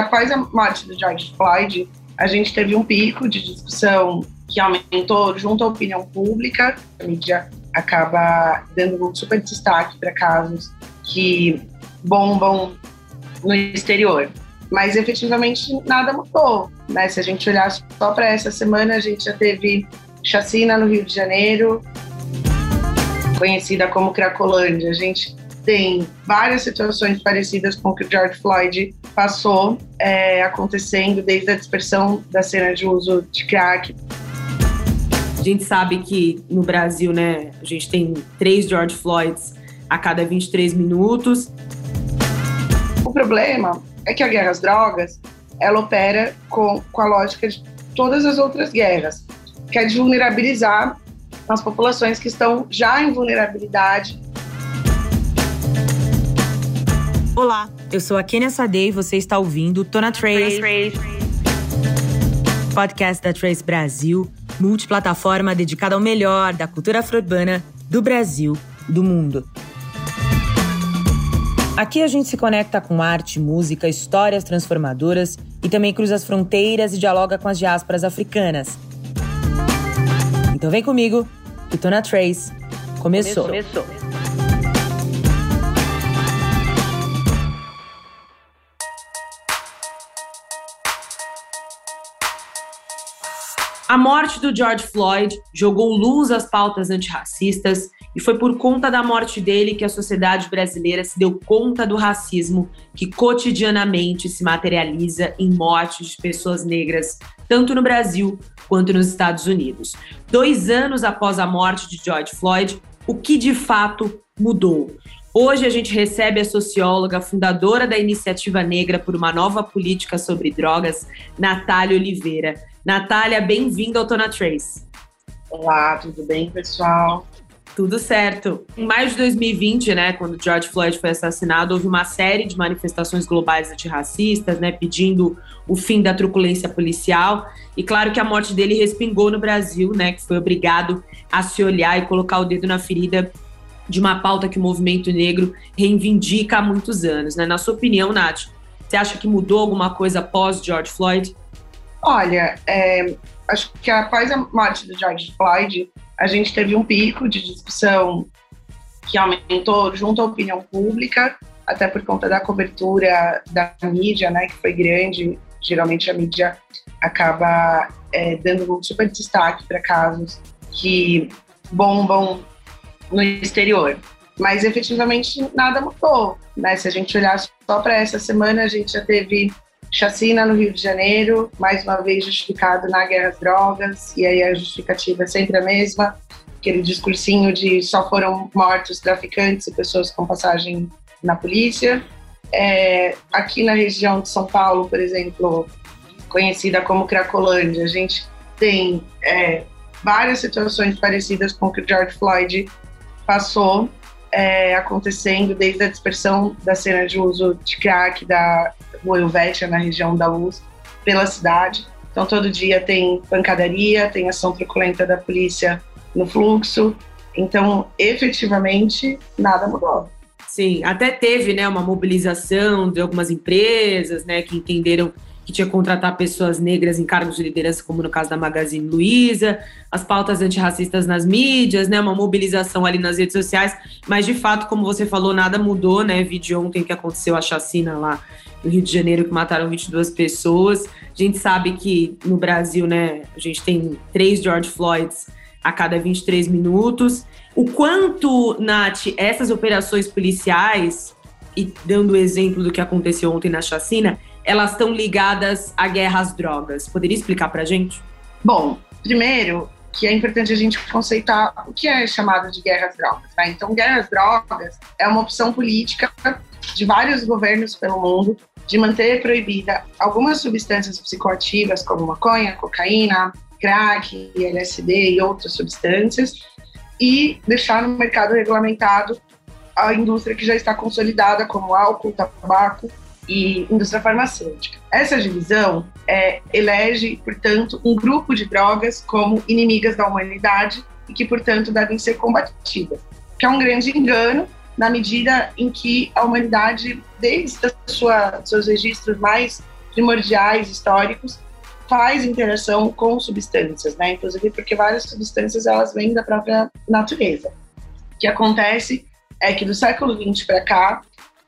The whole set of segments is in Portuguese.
após a morte do George Floyd, a gente teve um pico de discussão que aumentou junto à opinião pública. A mídia acaba dando um super destaque para casos que bombam no exterior. Mas efetivamente nada mudou. Né? Se a gente olhar só para essa semana, a gente já teve chacina no Rio de Janeiro, conhecida como Cracolândia. A gente tem várias situações parecidas com o que o George Floyd passou é, acontecendo desde a dispersão da cena de uso de crack. A gente sabe que no Brasil, né, a gente tem três George Floyds a cada 23 minutos. O problema é que a guerra às drogas, ela opera com, com a lógica de todas as outras guerras, que é de vulnerabilizar as populações que estão já em vulnerabilidade Olá, eu sou a Kenia Sade e você está ouvindo Tona Trace, podcast da Trace Brasil, multiplataforma dedicada ao melhor da cultura afro-urbana do Brasil do mundo. Aqui a gente se conecta com arte, música, histórias transformadoras e também cruza as fronteiras e dialoga com as diásporas africanas. Então vem comigo, o Tona Trace começou. começou. A morte do George Floyd jogou luz às pautas antirracistas e foi por conta da morte dele que a sociedade brasileira se deu conta do racismo que cotidianamente se materializa em mortes de pessoas negras, tanto no Brasil quanto nos Estados Unidos. Dois anos após a morte de George Floyd, o que de fato mudou? Hoje a gente recebe a socióloga, fundadora da Iniciativa Negra por uma Nova Política sobre Drogas, Natália Oliveira. Natália, bem-vinda ao Tona Trace. Olá, tudo bem, pessoal? Tudo certo. Em maio de 2020, né, quando George Floyd foi assassinado, houve uma série de manifestações globais antirracistas, né, pedindo o fim da truculência policial. E claro que a morte dele respingou no Brasil, né, que foi obrigado a se olhar e colocar o dedo na ferida de uma pauta que o movimento negro reivindica há muitos anos, né? Na sua opinião, Nath, você acha que mudou alguma coisa após George Floyd? Olha, é, acho que após a morte do George Floyd, a gente teve um pico de discussão que aumentou junto à opinião pública, até por conta da cobertura da mídia, né, que foi grande. Geralmente a mídia acaba é, dando um super destaque para casos que bombam no exterior. Mas efetivamente nada mudou. Né? Se a gente olhar só para essa semana, a gente já teve chacina no Rio de Janeiro, mais uma vez justificado na guerra às drogas, e aí a justificativa é sempre a mesma, aquele discursinho de só foram mortos traficantes e pessoas com passagem na polícia. É, aqui na região de São Paulo, por exemplo, conhecida como Cracolândia, a gente tem é, várias situações parecidas com o que o George Floyd passou é, acontecendo desde a dispersão da cena de uso de crack da Helvétia, na região da Luz, pela cidade. Então, todo dia tem pancadaria, tem ação truculenta da polícia no fluxo. Então, efetivamente, nada mudou. Sim, até teve né, uma mobilização de algumas empresas né, que entenderam que tinha que contratar pessoas negras em cargos de liderança, como no caso da Magazine Luiza, as pautas antirracistas nas mídias, né, uma mobilização ali nas redes sociais, mas de fato, como você falou, nada mudou, né? Vi de ontem que aconteceu a chacina lá no Rio de Janeiro, que mataram 22 pessoas. A gente sabe que no Brasil, né, a gente tem três George Floyds a cada 23 minutos. O quanto, Nath, essas operações policiais, e dando o exemplo do que aconteceu ontem na chacina, elas estão ligadas à guerra às drogas. Poderia explicar para a gente? Bom, primeiro que é importante a gente conceitar o que é chamado de guerra às drogas. Né? Então, guerra às drogas é uma opção política de vários governos pelo mundo de manter proibida algumas substâncias psicoativas como maconha, cocaína, crack, LSD e outras substâncias e deixar no mercado regulamentado a indústria que já está consolidada como álcool, tabaco e indústria farmacêutica. Essa divisão é, elege, portanto, um grupo de drogas como inimigas da humanidade e que, portanto, devem ser combatidas, que é um grande engano na medida em que a humanidade, desde sua, seus registros mais primordiais históricos faz interação com substâncias, né? Inclusive porque várias substâncias elas vêm da própria natureza. O que acontece é que do século XX para cá,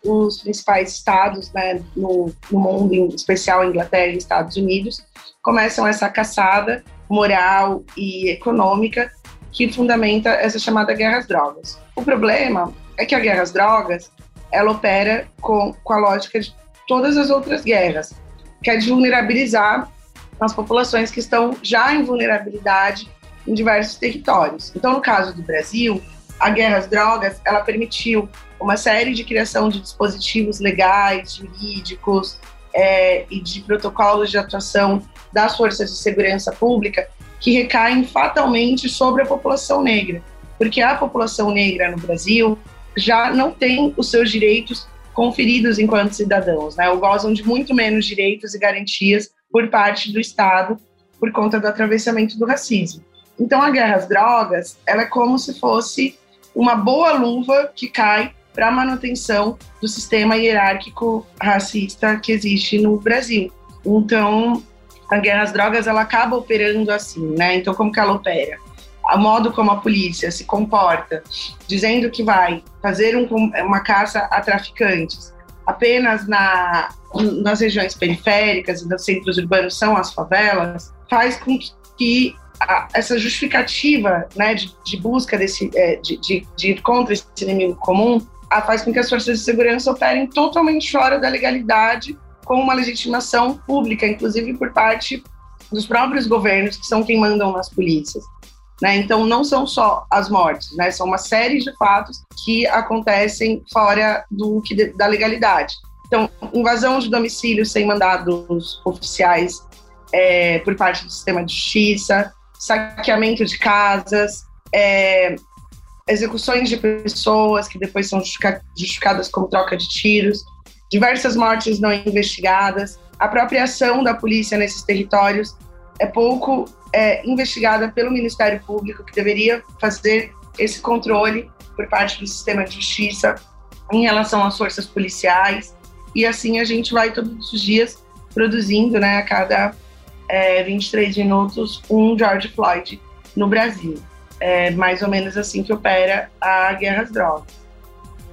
os principais estados né, no, no mundo, em especial Inglaterra e Estados Unidos, começam essa caçada moral e econômica que fundamenta essa chamada guerra às drogas. O problema é que a guerra às drogas ela opera com, com a lógica de todas as outras guerras, que é de vulnerabilizar as populações que estão já em vulnerabilidade em diversos territórios. Então, no caso do Brasil, a guerra às drogas ela permitiu uma série de criação de dispositivos legais, jurídicos é, e de protocolos de atuação das forças de segurança pública que recaem fatalmente sobre a população negra, porque a população negra no Brasil já não tem os seus direitos conferidos enquanto cidadãos, né? Ou gozam de muito menos direitos e garantias por parte do Estado por conta do atravessamento do racismo. Então, a guerra às drogas, ela é como se fosse uma boa luva que cai para a manutenção do sistema hierárquico racista que existe no Brasil. Então, a guerra às drogas, ela acaba operando assim, né? Então, como que ela opera? O modo como a polícia se comporta, dizendo que vai fazer um, uma caça a traficantes apenas na, nas regiões periféricas e nos centros urbanos são as favelas, faz com que a, essa justificativa né, de, de busca desse, é, de, de, de ir contra esse inimigo comum faz com que as forças de segurança operem totalmente fora da legalidade, com uma legitimação pública, inclusive por parte dos próprios governos, que são quem mandam nas polícias. Né? Então, não são só as mortes, né? são uma série de fatos que acontecem fora do que da legalidade. Então, invasão de domicílio sem mandados oficiais é, por parte do sistema de justiça, saqueamento de casas, é, execuções de pessoas que depois são justificadas como troca de tiros, diversas mortes não investigadas, a própria ação da polícia nesses territórios é pouco é, investigada pelo Ministério Público, que deveria fazer esse controle por parte do sistema de justiça em relação às forças policiais. E assim a gente vai todos os dias produzindo, né, a cada é, 23 minutos, um George Floyd no Brasil. É mais ou menos assim que opera a guerra às drogas.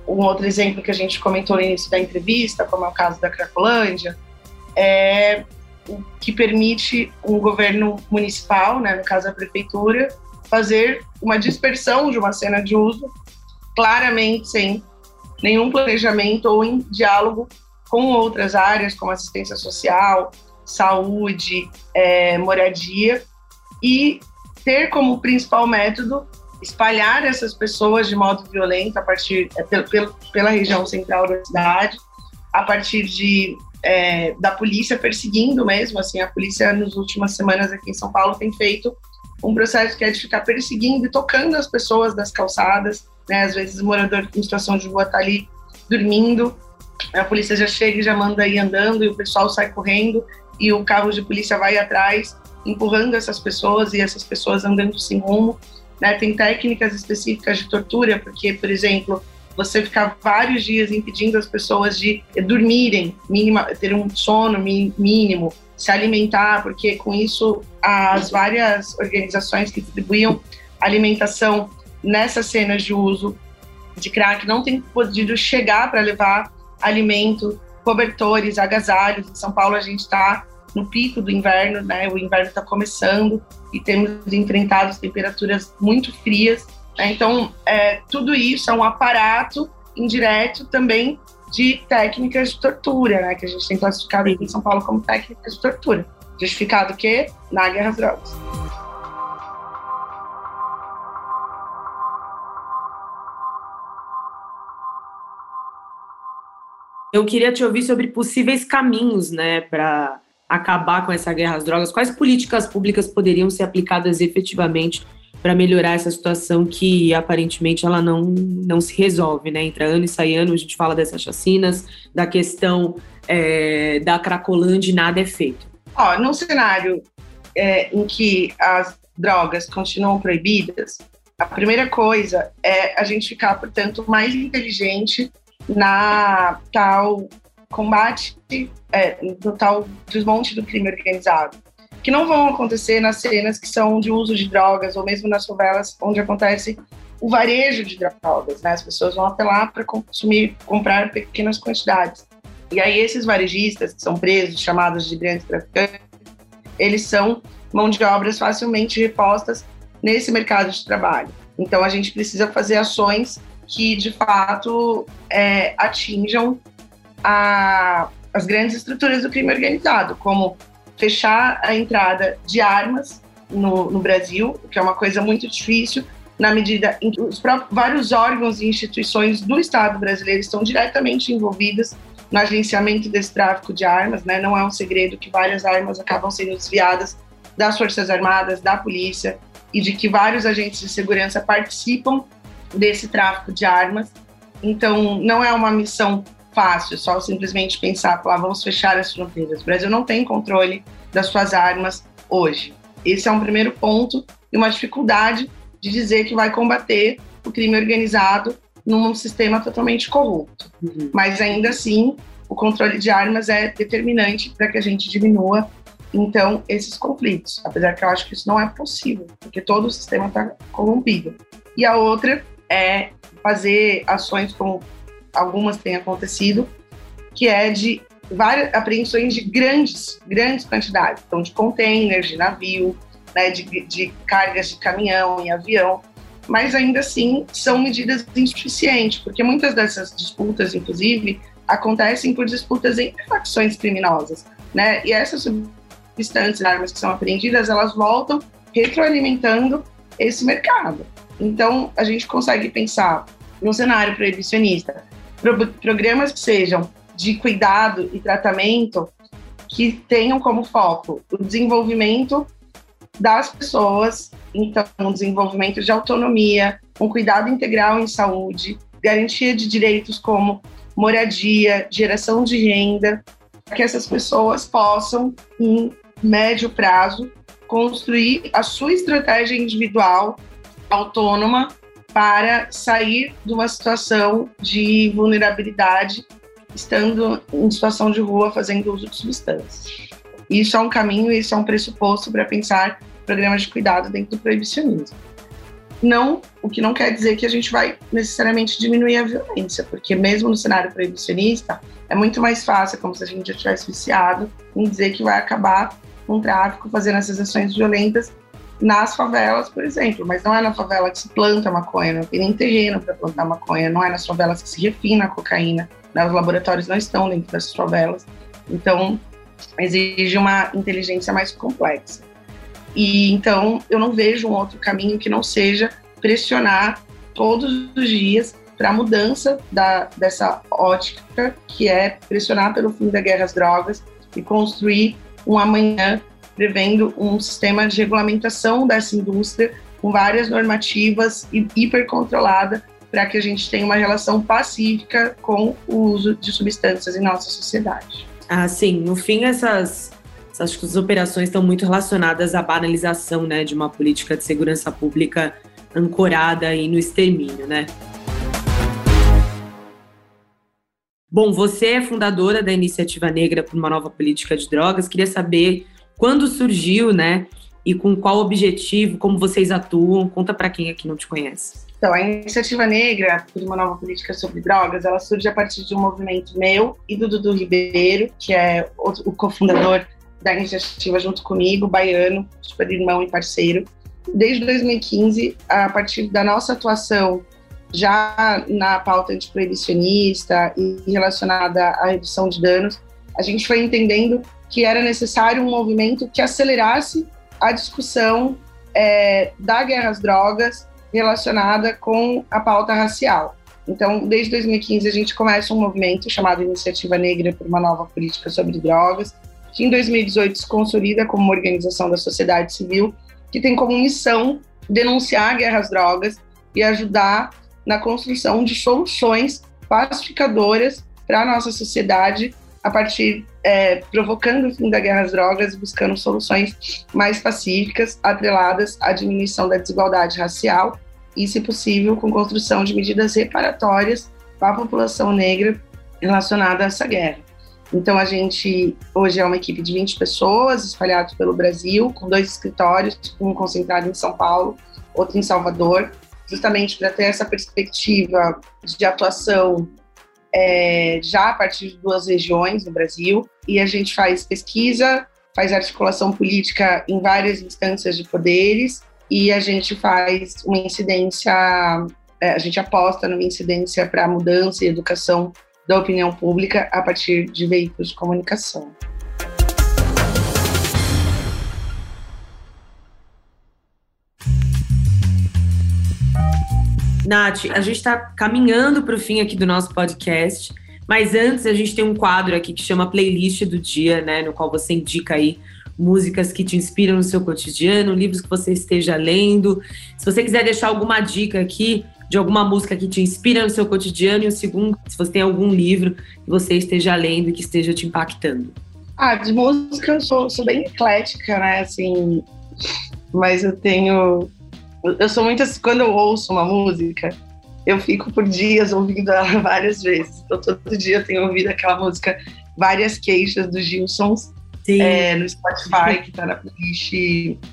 Um outro exemplo que a gente comentou no início da entrevista, como é o caso da Cracolândia, é o que permite um governo municipal, né, no caso a prefeitura, fazer uma dispersão de uma cena de uso, claramente sem nenhum planejamento ou em diálogo com outras áreas, como assistência social, saúde, é, moradia, e ter como principal método espalhar essas pessoas de modo violento a partir é, pela, pela região central da cidade, a partir de é, da polícia perseguindo mesmo, assim, a polícia nas últimas semanas aqui em São Paulo tem feito um processo que é de ficar perseguindo e tocando as pessoas das calçadas, né, às vezes o morador em situação de rua está ali dormindo, a polícia já chega e já manda ir andando e o pessoal sai correndo e o carro de polícia vai atrás, empurrando essas pessoas e essas pessoas andando sem rumo. Né? Tem técnicas específicas de tortura, porque, por exemplo, você ficar vários dias impedindo as pessoas de dormirem, ter um sono mínimo, se alimentar, porque com isso as várias organizações que distribuíam alimentação nessas cenas de uso de crack não têm podido chegar para levar alimento, cobertores, agasalhos. Em São Paulo a gente está no pico do inverno, né? O inverno está começando e temos enfrentado temperaturas muito frias. Né? Então, é, tudo isso é um aparato indireto também de técnicas de tortura, né? Que a gente tem classificado em São Paulo como técnicas de tortura. Justificado o quê? Na guerra às drogas. Eu queria te ouvir sobre possíveis caminhos, né, para acabar com essa guerra às drogas. Quais políticas públicas poderiam ser aplicadas efetivamente para melhorar essa situação que aparentemente ela não, não se resolve, né? Entra ano e sai ano, a gente fala dessas chacinas, da questão é, da Cracolândia e nada é feito. Ó, num cenário é, em que as drogas continuam proibidas, a primeira coisa é a gente ficar, portanto, mais inteligente na tal combate é, do tal desmonte do crime organizado, que não vão acontecer nas cenas que são de uso de drogas ou mesmo nas favelas onde acontece o varejo de drogas, né? As pessoas vão até lá para consumir, comprar pequenas quantidades. E aí esses varejistas que são presos, chamados de grandes traficantes, eles são mão de obras facilmente repostas nesse mercado de trabalho. Então a gente precisa fazer ações que de fato é, atinjam a, as grandes estruturas do crime organizado, como fechar a entrada de armas no, no Brasil, que é uma coisa muito difícil, na medida em que os próprios, vários órgãos e instituições do Estado brasileiro estão diretamente envolvidas no agenciamento desse tráfico de armas, né? Não é um segredo que várias armas acabam sendo desviadas das Forças Armadas, da polícia e de que vários agentes de segurança participam desse tráfico de armas. Então, não é uma missão fácil, só simplesmente pensar, falar, vamos fechar as fronteiras. O Brasil não tem controle das suas armas hoje. Esse é um primeiro ponto e uma dificuldade de dizer que vai combater o crime organizado num sistema totalmente corrupto. Uhum. Mas ainda assim, o controle de armas é determinante para que a gente diminua então esses conflitos, apesar que eu acho que isso não é possível, porque todo o sistema está corrompido. E a outra é fazer ações como algumas têm acontecido, que é de várias apreensões de grandes, grandes quantidades, então de containers, de navio, né, de, de cargas de caminhão e avião, mas ainda assim são medidas insuficientes, porque muitas dessas disputas, inclusive, acontecem por disputas entre facções criminosas, né? E essas substâncias, armas que são apreendidas, elas voltam retroalimentando esse mercado. Então, a gente consegue pensar num cenário proibicionista, pro programas que sejam de cuidado e tratamento que tenham como foco o desenvolvimento das pessoas, então, um desenvolvimento de autonomia, um cuidado integral em saúde, garantia de direitos como moradia, geração de renda, que essas pessoas possam, em médio prazo, construir a sua estratégia individual autônoma para sair de uma situação de vulnerabilidade, estando em situação de rua fazendo uso de substâncias. Isso é um caminho, isso é um pressuposto para pensar programas de cuidado dentro do proibicionismo. Não, o que não quer dizer que a gente vai necessariamente diminuir a violência, porque mesmo no cenário proibicionista, é muito mais fácil, como se a gente já tivesse viciado, em dizer que vai acabar com o tráfico, fazendo essas ações violentas nas favelas, por exemplo. Mas não é na favela que se planta maconha, não tem nem terreno para plantar maconha, não é nas favelas que se refina a cocaína, né? os laboratórios não estão dentro dessas favelas. Então, exige uma inteligência mais complexa. E então eu não vejo um outro caminho que não seja pressionar todos os dias para a mudança da, dessa ótica, que é pressionar pelo fim da guerra às drogas e construir um amanhã prevendo um sistema de regulamentação dessa indústria com várias normativas e hipercontrolada para que a gente tenha uma relação pacífica com o uso de substâncias em nossa sociedade. Ah, sim. No fim, essas Acho que as operações estão muito relacionadas à banalização né, de uma política de segurança pública ancorada aí no extermínio, né? Bom, você é fundadora da Iniciativa Negra por uma Nova Política de Drogas. Queria saber quando surgiu, né? E com qual objetivo, como vocês atuam? Conta para quem aqui não te conhece. Então, a Iniciativa Negra por uma Nova Política sobre Drogas, ela surge a partir de um movimento meu e do Dudu Ribeiro, que é o cofundador da iniciativa junto comigo, baiano, super irmão e parceiro. Desde 2015, a partir da nossa atuação já na pauta antiproibicionista e relacionada à redução de danos, a gente foi entendendo que era necessário um movimento que acelerasse a discussão é, da guerra às drogas relacionada com a pauta racial. Então, desde 2015, a gente começa um movimento chamado Iniciativa Negra por uma Nova Política sobre Drogas, que em 2018 se consolida como uma organização da sociedade civil que tem como missão denunciar a guerra às drogas e ajudar na construção de soluções pacificadoras para a nossa sociedade a partir é, provocando o fim da guerra às drogas, buscando soluções mais pacíficas, atreladas à diminuição da desigualdade racial e, se possível, com construção de medidas reparatórias para a população negra relacionada a essa guerra. Então a gente hoje é uma equipe de 20 pessoas espalhados pelo Brasil, com dois escritórios, um concentrado em São Paulo, outro em Salvador, justamente para ter essa perspectiva de atuação é, já a partir de duas regiões no Brasil. E a gente faz pesquisa, faz articulação política em várias instâncias de poderes e a gente faz uma incidência, é, a gente aposta numa incidência para mudança e educação da opinião pública a partir de veículos de comunicação. Nath, a gente está caminhando para o fim aqui do nosso podcast, mas antes a gente tem um quadro aqui que chama Playlist do Dia, né, no qual você indica aí músicas que te inspiram no seu cotidiano, livros que você esteja lendo. Se você quiser deixar alguma dica aqui de alguma música que te inspira no seu cotidiano, e o segundo, se você tem algum livro que você esteja lendo e que esteja te impactando. Ah, de música eu sou, sou bem eclética, né, assim, mas eu tenho eu sou muito assim, quando eu ouço uma música, eu fico por dias ouvindo ela várias vezes. Então, todo dia eu tenho ouvido aquela música, várias queixas do Gilsons é, no Spotify, que está na playlist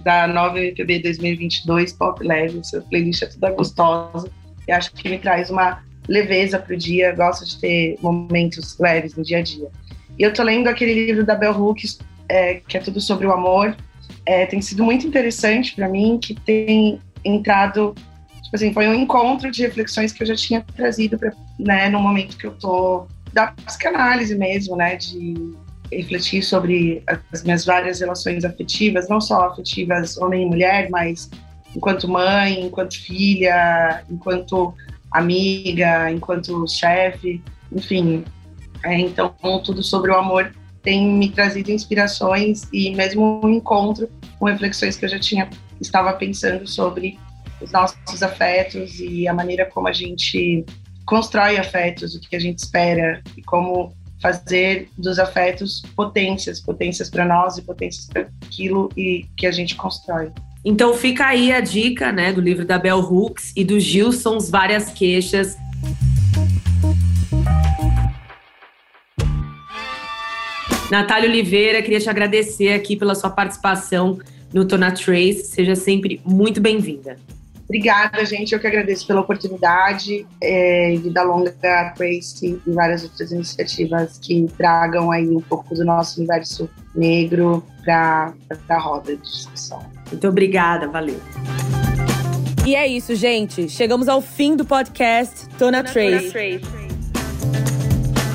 da nova MPB 2022, Pop Leve. Essa playlist é toda gostosa. Eu acho que me traz uma leveza para o dia. Gosto de ter momentos leves no dia a dia. E eu tô lendo aquele livro da Bell Hooks, é, que é tudo sobre o amor. É, tem sido muito interessante para mim, que tem entrado, tipo assim, foi um encontro de reflexões que eu já tinha trazido para, né, no momento que eu tô da psicanálise mesmo, né, de refletir sobre as minhas várias relações afetivas, não só afetivas homem e mulher, mas enquanto mãe, enquanto filha, enquanto amiga, enquanto chefe, enfim. É, então, tudo sobre o amor tem me trazido inspirações e mesmo um encontro com reflexões que eu já tinha estava pensando sobre os nossos afetos e a maneira como a gente constrói afetos, o que a gente espera e como fazer dos afetos potências, potências para nós e potências para aquilo e que a gente constrói. Então fica aí a dica, né, do livro da Bell Hooks e do Gilsons Várias Queixas. Natália Oliveira, queria te agradecer aqui pela sua participação no Tona Trace. Seja sempre muito bem-vinda. Obrigada, gente. Eu que agradeço pela oportunidade é, de dar longa Trace e várias outras iniciativas que tragam aí um pouco do nosso universo negro para a roda de discussão. Muito obrigada, valeu. E é isso, gente. Chegamos ao fim do podcast Tona, Tona Trace. Trace.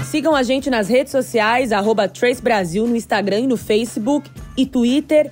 Sigam a gente nas redes sociais, arroba Trace Brasil no Instagram e no Facebook e Twitter,